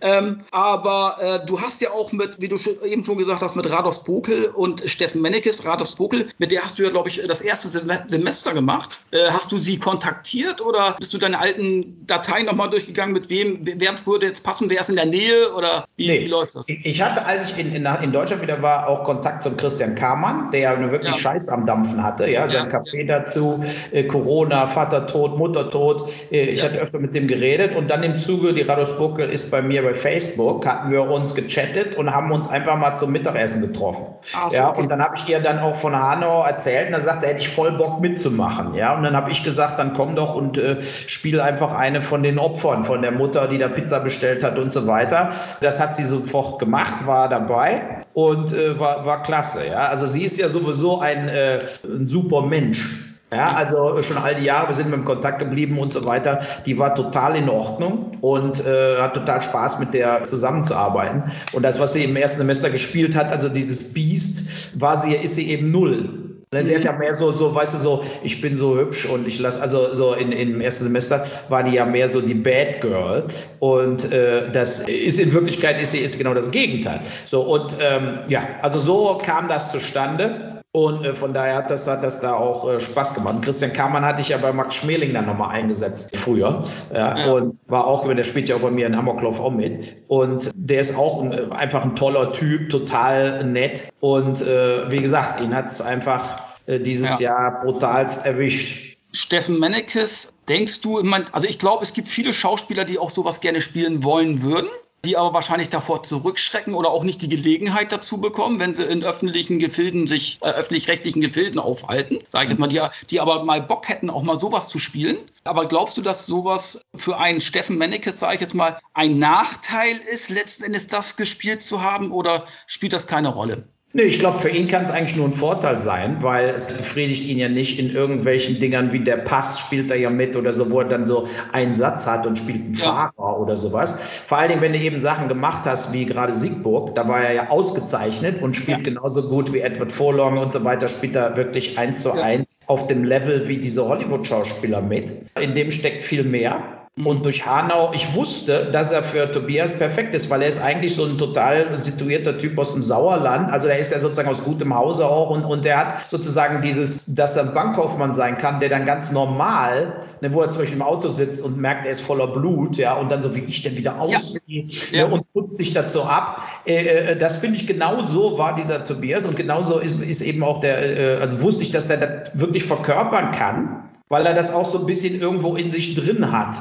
Ähm, aber äh, du hast ja auch mit, wie du eben schon gesagt hast, mit Rados Bokel und Steffen Mennekes, Rados Bokel, mit der hast du ja, glaube ich, das erste Semester gemacht. Äh, hast du sie kontaktiert oder bist du deine alten Dateien nochmal durchgegangen, mit wem, wer würde jetzt passen, wer ist in der Nähe oder wie, nee, wie läuft das? Ich hatte, als ich in, in, in, Deutschland wieder war, auch Kontakt zum Christian Kamann, der ja wirklich ja. Scheiß am Dampfen hatte, ja, sein ja, Café ja. dazu, äh, Corona, Vater tot, Mutter tot. Äh, ich hatte öfter mit dem geredet und dann im Zuge, die Rados Bokel ist bei mir bei Facebook, hatten wir uns gechattet und haben uns einfach mal zum Mittagessen getroffen. Ach, ja, okay. und dann habe ich ihr dann auch von Hanau erzählt und dann sagt sie, hätte ich voll Bock mitzumachen. Ja, und dann habe ich gesagt, dann komm doch und äh, spiel einfach eine von den Opfern, von der Mutter, die da Pizza bestellt hat und so weiter. Das hat sie sofort gemacht, war dabei und äh, war, war klasse. Ja, also sie ist ja sowieso ein, äh, ein super Mensch. Ja, also schon all die Jahre, wir sind mit dem Kontakt geblieben und so weiter. Die war total in Ordnung und äh, hat total Spaß mit der zusammenzuarbeiten. Und das, was sie im ersten Semester gespielt hat, also dieses Beast, war sie, ist sie eben null. Ne, sie hat ja mehr so, so, weißt du, so, ich bin so hübsch und ich lasse, also so in, im ersten Semester war die ja mehr so die Bad Girl. Und äh, das ist in Wirklichkeit ist sie ist genau das Gegenteil. So, und ähm, ja, also so kam das zustande. Und äh, von daher hat das, hat das da auch äh, Spaß gemacht. Und Christian Kamann hatte ich ja bei Max Schmeling dann nochmal eingesetzt früher. Ja, ja. Und war auch, der spielt ja auch bei mir in Amoklauf auch mit. Und der ist auch ein, äh, einfach ein toller Typ, total nett. Und äh, wie gesagt, ihn hat es einfach äh, dieses ja. Jahr brutalst erwischt. Steffen Mennekes, denkst du, also ich glaube, es gibt viele Schauspieler, die auch sowas gerne spielen wollen würden die aber wahrscheinlich davor zurückschrecken oder auch nicht die Gelegenheit dazu bekommen, wenn sie in öffentlichen Gefilden sich, äh, öffentlich-rechtlichen Gefilden aufhalten, sage ich jetzt mal, die, die aber mal Bock hätten, auch mal sowas zu spielen. Aber glaubst du, dass sowas für einen Steffen Mennekes, sage ich jetzt mal, ein Nachteil ist, letzten Endes das gespielt zu haben oder spielt das keine Rolle? Nee, ich glaube, für ihn kann es eigentlich nur ein Vorteil sein, weil es befriedigt ihn ja nicht in irgendwelchen Dingern wie der Pass spielt er ja mit oder so, wo er dann so einen Satz hat und spielt einen ja. Fahrer oder sowas. Vor allen Dingen, wenn du eben Sachen gemacht hast, wie gerade Siegburg, da war er ja ausgezeichnet und spielt ja. genauso gut wie Edward Forlong und so weiter, spielt er wirklich eins zu eins auf dem Level wie diese Hollywood-Schauspieler mit. In dem steckt viel mehr. Und durch Hanau, ich wusste, dass er für Tobias perfekt ist, weil er ist eigentlich so ein total situierter Typ aus dem Sauerland. Also er ist ja sozusagen aus gutem Hause auch und, und der hat sozusagen dieses, dass er ein Bankkaufmann sein kann, der dann ganz normal, ne, wo er zum Beispiel im Auto sitzt und merkt, er ist voller Blut, ja, und dann so wie ich denn wieder aussehe ja. ne, ja. und putzt sich dazu ab. Äh, äh, das finde ich genau so war dieser Tobias und genauso ist, ist eben auch der, äh, also wusste ich, dass der das wirklich verkörpern kann, weil er das auch so ein bisschen irgendwo in sich drin hat.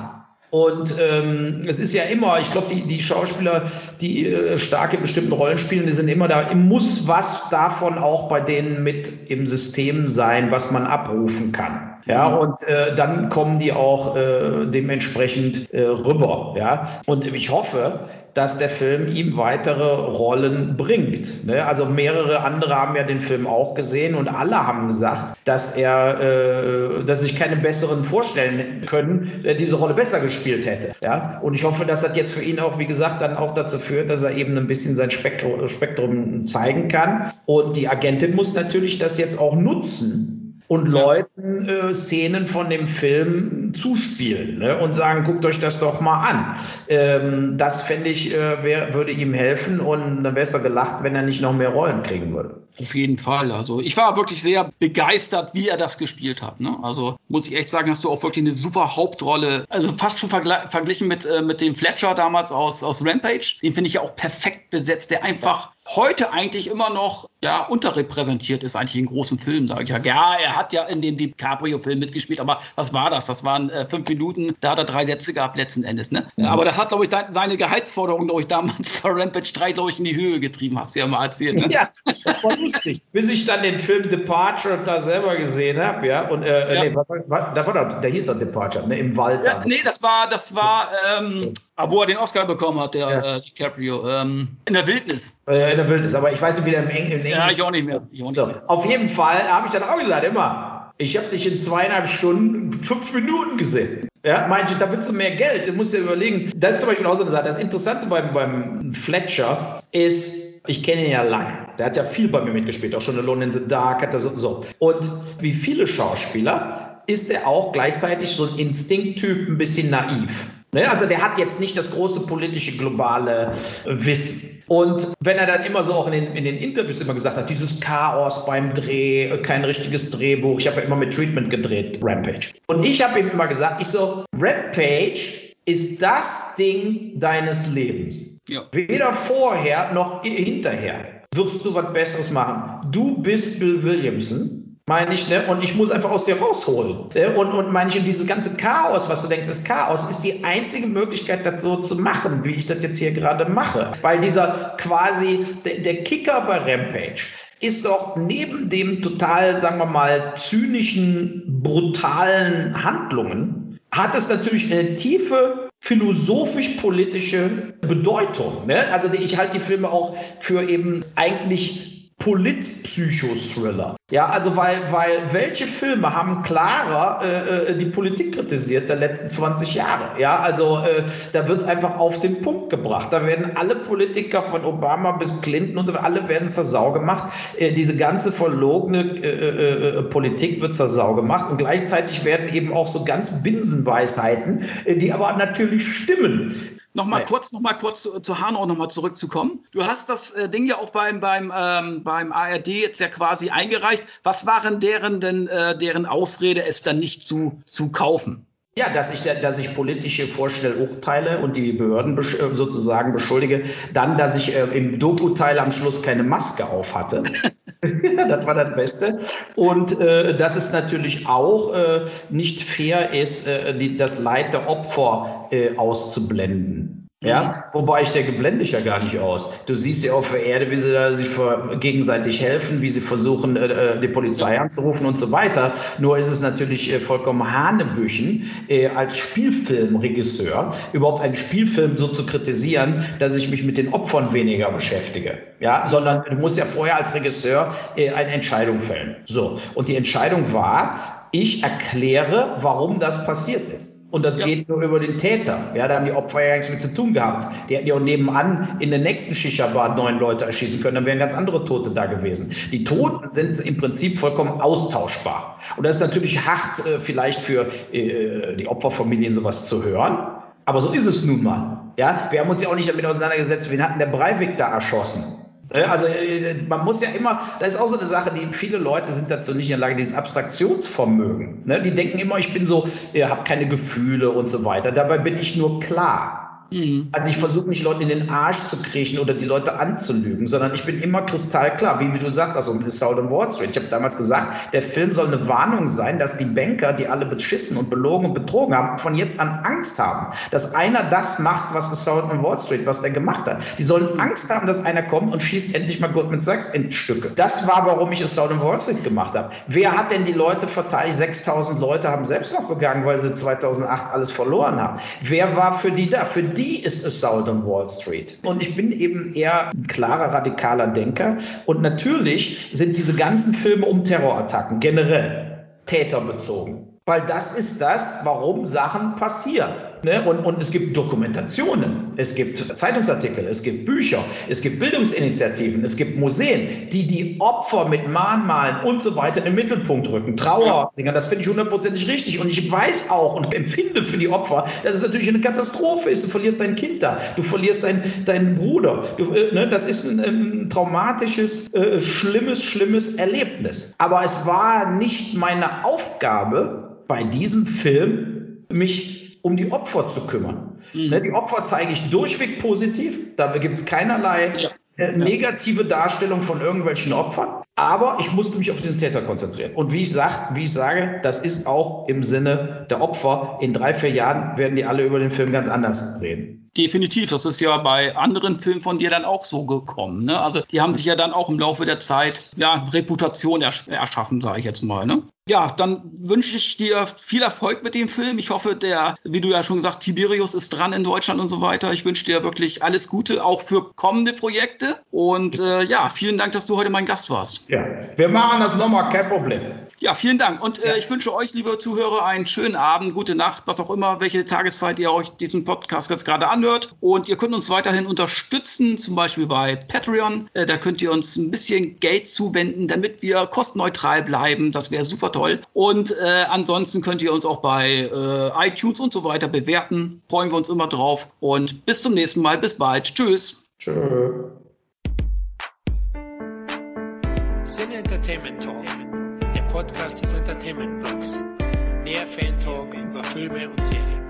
Und ähm, es ist ja immer, ich glaube, die, die Schauspieler, die äh, stark in bestimmten Rollen spielen, die sind immer da, muss was davon auch bei denen mit im System sein, was man abrufen kann. Ja, mhm. und äh, dann kommen die auch äh, dementsprechend äh, rüber. Ja, und ich hoffe, dass der Film ihm weitere Rollen bringt. Ne? Also mehrere andere haben ja den Film auch gesehen und alle haben gesagt, dass er, äh, dass sich keine besseren vorstellen können, der diese Rolle besser gespielt hätte. Ja? Und ich hoffe, dass das jetzt für ihn auch, wie gesagt, dann auch dazu führt, dass er eben ein bisschen sein Spektrum, Spektrum zeigen kann. Und die Agentin muss natürlich das jetzt auch nutzen und Leuten äh, Szenen von dem Film zuspielen ne? und sagen, guckt euch das doch mal an. Ähm, das fände ich, äh, wär, würde ihm helfen und dann wäre es gelacht, wenn er nicht noch mehr Rollen kriegen würde. Auf jeden Fall. Also ich war wirklich sehr begeistert, wie er das gespielt hat. Ne? Also muss ich echt sagen, hast du auch wirklich eine super Hauptrolle. Also fast schon verglichen mit, äh, mit dem Fletcher damals aus, aus Rampage. Den finde ich ja auch perfekt besetzt, der einfach heute eigentlich immer noch ja unterrepräsentiert ist eigentlich in großen Filmen, ja. Ja, er hat ja in dem DiCaprio-Film mitgespielt, aber was war das? Das waren äh, fünf Minuten, da hat er drei Sätze gehabt letzten Endes, ne? Mhm. Aber das hat, glaube ich, seine Gehaltsforderung, glaube ich, damals bei Rampage 3, glaube ich, in die Höhe getrieben, hast du ja mal erzählt. Ne? Ja, das war lustig. Bis ich dann den Film Departure da selber gesehen habe, ja, und äh, ja. nee, war, war, da war doch, der hieß doch Departure, ne, im Wald. Ja, nee, das war, das war, ähm, wo er den Oscar bekommen hat, der ja. äh, DiCaprio, ähm, in der Wildnis. Äh, in der Wildnis, aber ich weiß nicht, wie der im, Eng im Englisch. Ja, ich auch nicht mehr. Auch nicht so, mehr. Auf jeden Fall habe ich dann auch gesagt, immer, ich habe dich in zweieinhalb Stunden fünf Minuten gesehen. Ja, du, da willst du mehr Geld. Du musst dir überlegen, das ist zum Beispiel auch so eine Sache. Das Interessante beim, beim Fletcher ist, ich kenne ihn ja lange. Der hat ja viel bei mir mitgespielt, auch schon Alone in the Dark hat er so, so. Und wie viele Schauspieler ist er auch gleichzeitig so ein Instinkttyp, ein bisschen naiv. Ne? Also der hat jetzt nicht das große politische globale Wissen. Und wenn er dann immer so auch in den, in den Interviews immer gesagt hat, dieses Chaos beim Dreh, kein richtiges Drehbuch, ich habe ja immer mit Treatment gedreht, Rampage. Und ich habe ihm immer gesagt, ich so, Rampage ist das Ding deines Lebens. Ja. Weder vorher noch hinterher wirst du was Besseres machen. Du bist Bill Williamson meine ich, ne? Und ich muss einfach aus dir rausholen. Ne? Und, und meine ich, dieses ganze Chaos, was du denkst, ist Chaos, ist die einzige Möglichkeit, das so zu machen, wie ich das jetzt hier gerade mache. Weil dieser quasi, der, der Kicker bei Rampage ist doch neben dem total, sagen wir mal, zynischen, brutalen Handlungen, hat es natürlich eine tiefe philosophisch-politische Bedeutung. Ne? Also ich halte die Filme auch für eben eigentlich Polit-Psychothriller. Ja, also weil, weil welche Filme haben klarer äh, äh die Politik kritisiert der letzten 20 Jahre? Ja, also äh, da wird es einfach auf den Punkt gebracht. Da werden alle Politiker von Obama bis Clinton und so alle werden zur Sau gemacht. Äh, diese ganze verlogene äh, äh, äh, Politik wird zur Sau gemacht und gleichzeitig werden eben auch so ganz Binsenweisheiten, die aber natürlich stimmen, Nochmal kurz, noch mal kurz zu, zu Hanau nochmal zurückzukommen. Du hast das äh, Ding ja auch beim, beim, ähm, beim ARD jetzt ja quasi eingereicht. Was waren deren denn äh, deren Ausrede, es dann nicht zu, zu kaufen? Ja, dass ich, dass ich politische Vorstellurteile und die Behörden äh, sozusagen beschuldige. Dann, dass ich äh, im Doku-Teil am Schluss keine Maske auf hatte. das war das Beste. Und äh, dass es natürlich auch äh, nicht fair ist, äh, die, das Leid der Opfer äh, auszublenden. Ja, wobei ich denke, blende ich ja gar nicht aus. Du siehst ja auf der Erde, wie sie da sich gegenseitig helfen, wie sie versuchen, äh, äh, die Polizei anzurufen und so weiter. Nur ist es natürlich äh, vollkommen Hanebüchen, äh, als Spielfilmregisseur überhaupt einen Spielfilm so zu kritisieren, dass ich mich mit den Opfern weniger beschäftige. Ja, sondern du musst ja vorher als Regisseur äh, eine Entscheidung fällen. So. Und die Entscheidung war, ich erkläre, warum das passiert ist. Und das ja. geht nur über den Täter. Ja, da haben die Opfer ja nichts mit zu tun gehabt. Die hätten ja auch nebenan in der nächsten Shisha-Bar neun Leute erschießen können, dann wären ganz andere Tote da gewesen. Die Toten sind im Prinzip vollkommen austauschbar. Und das ist natürlich hart äh, vielleicht für äh, die Opferfamilien sowas zu hören. Aber so ist es nun mal. Ja, wir haben uns ja auch nicht damit auseinandergesetzt, wen hatten der Breivik da erschossen? Also äh, man muss ja immer, das ist auch so eine Sache, die viele Leute sind dazu nicht in der Lage, dieses Abstraktionsvermögen. Ne? Die denken immer, ich bin so, ich habe keine Gefühle und so weiter. Dabei bin ich nur klar. Mhm. Also ich versuche nicht Leute in den Arsch zu kriechen oder die Leute anzulügen, sondern ich bin immer kristallklar, wie, wie du sagst, also mit Sound on Wall Street. Ich habe damals gesagt, der Film soll eine Warnung sein, dass die Banker, die alle beschissen und belogen und betrogen haben, von jetzt an Angst haben, dass einer das macht, was Sound on Wall Street, was der gemacht hat. Die sollen Angst haben, dass einer kommt und schießt endlich mal Goldman Sachs in Stücke. Das war, warum ich Sound on Wall Street gemacht habe. Wer hat denn die Leute verteidigt? 6000 Leute haben selbst noch gegangen, weil sie 2008 alles verloren haben. Wer war für die da? Für die die ist es on Wall Street. Und ich bin eben eher ein klarer radikaler Denker. Und natürlich sind diese ganzen Filme um Terrorattacken generell täterbezogen. Weil das ist das, warum Sachen passieren. Ne? Und, und es gibt Dokumentationen, es gibt Zeitungsartikel, es gibt Bücher, es gibt Bildungsinitiativen, es gibt Museen, die die Opfer mit Mahnmalen und so weiter im Mittelpunkt rücken. Trauer, das finde ich hundertprozentig richtig. Und ich weiß auch und empfinde für die Opfer, dass es natürlich eine Katastrophe ist. Du verlierst dein Kind da, du verlierst dein, deinen Bruder. Du, äh, ne? Das ist ein, ein traumatisches, äh, schlimmes, schlimmes Erlebnis. Aber es war nicht meine Aufgabe, bei diesem Film mich um die Opfer zu kümmern. Mhm. Ne, die Opfer zeige ich durchweg positiv. Da gibt es keinerlei ja. äh, negative Darstellung von irgendwelchen Opfern. Aber ich musste mich auf diesen Täter konzentrieren. Und wie ich, sag, wie ich sage, das ist auch im Sinne der Opfer. In drei, vier Jahren werden die alle über den Film ganz anders reden. Definitiv, das ist ja bei anderen Filmen von dir dann auch so gekommen. Ne? Also die haben sich ja dann auch im Laufe der Zeit ja Reputation ersch erschaffen, sage ich jetzt mal. Ne? Ja, dann wünsche ich dir viel Erfolg mit dem Film. Ich hoffe, der, wie du ja schon gesagt, Tiberius ist dran in Deutschland und so weiter. Ich wünsche dir wirklich alles Gute, auch für kommende Projekte. Und äh, ja, vielen Dank, dass du heute mein Gast warst. Ja, wir machen das nochmal, kein Problem. Ja, vielen Dank. Und äh, ich wünsche euch, liebe Zuhörer, einen schönen Abend, gute Nacht, was auch immer, welche Tageszeit ihr euch diesen Podcast jetzt gerade anhört. Und ihr könnt uns weiterhin unterstützen, zum Beispiel bei Patreon. Äh, da könnt ihr uns ein bisschen Geld zuwenden, damit wir kostenneutral bleiben. Das wäre super toll. Und äh, ansonsten könnt ihr uns auch bei äh, iTunes und so weiter bewerten. Freuen wir uns immer drauf. Und bis zum nächsten Mal. Bis bald. Tschüss. Tschö. Sin Entertainment Talk, der Podcast des Entertainment Blogs. Mehr Fan Talk über Filme und Serien.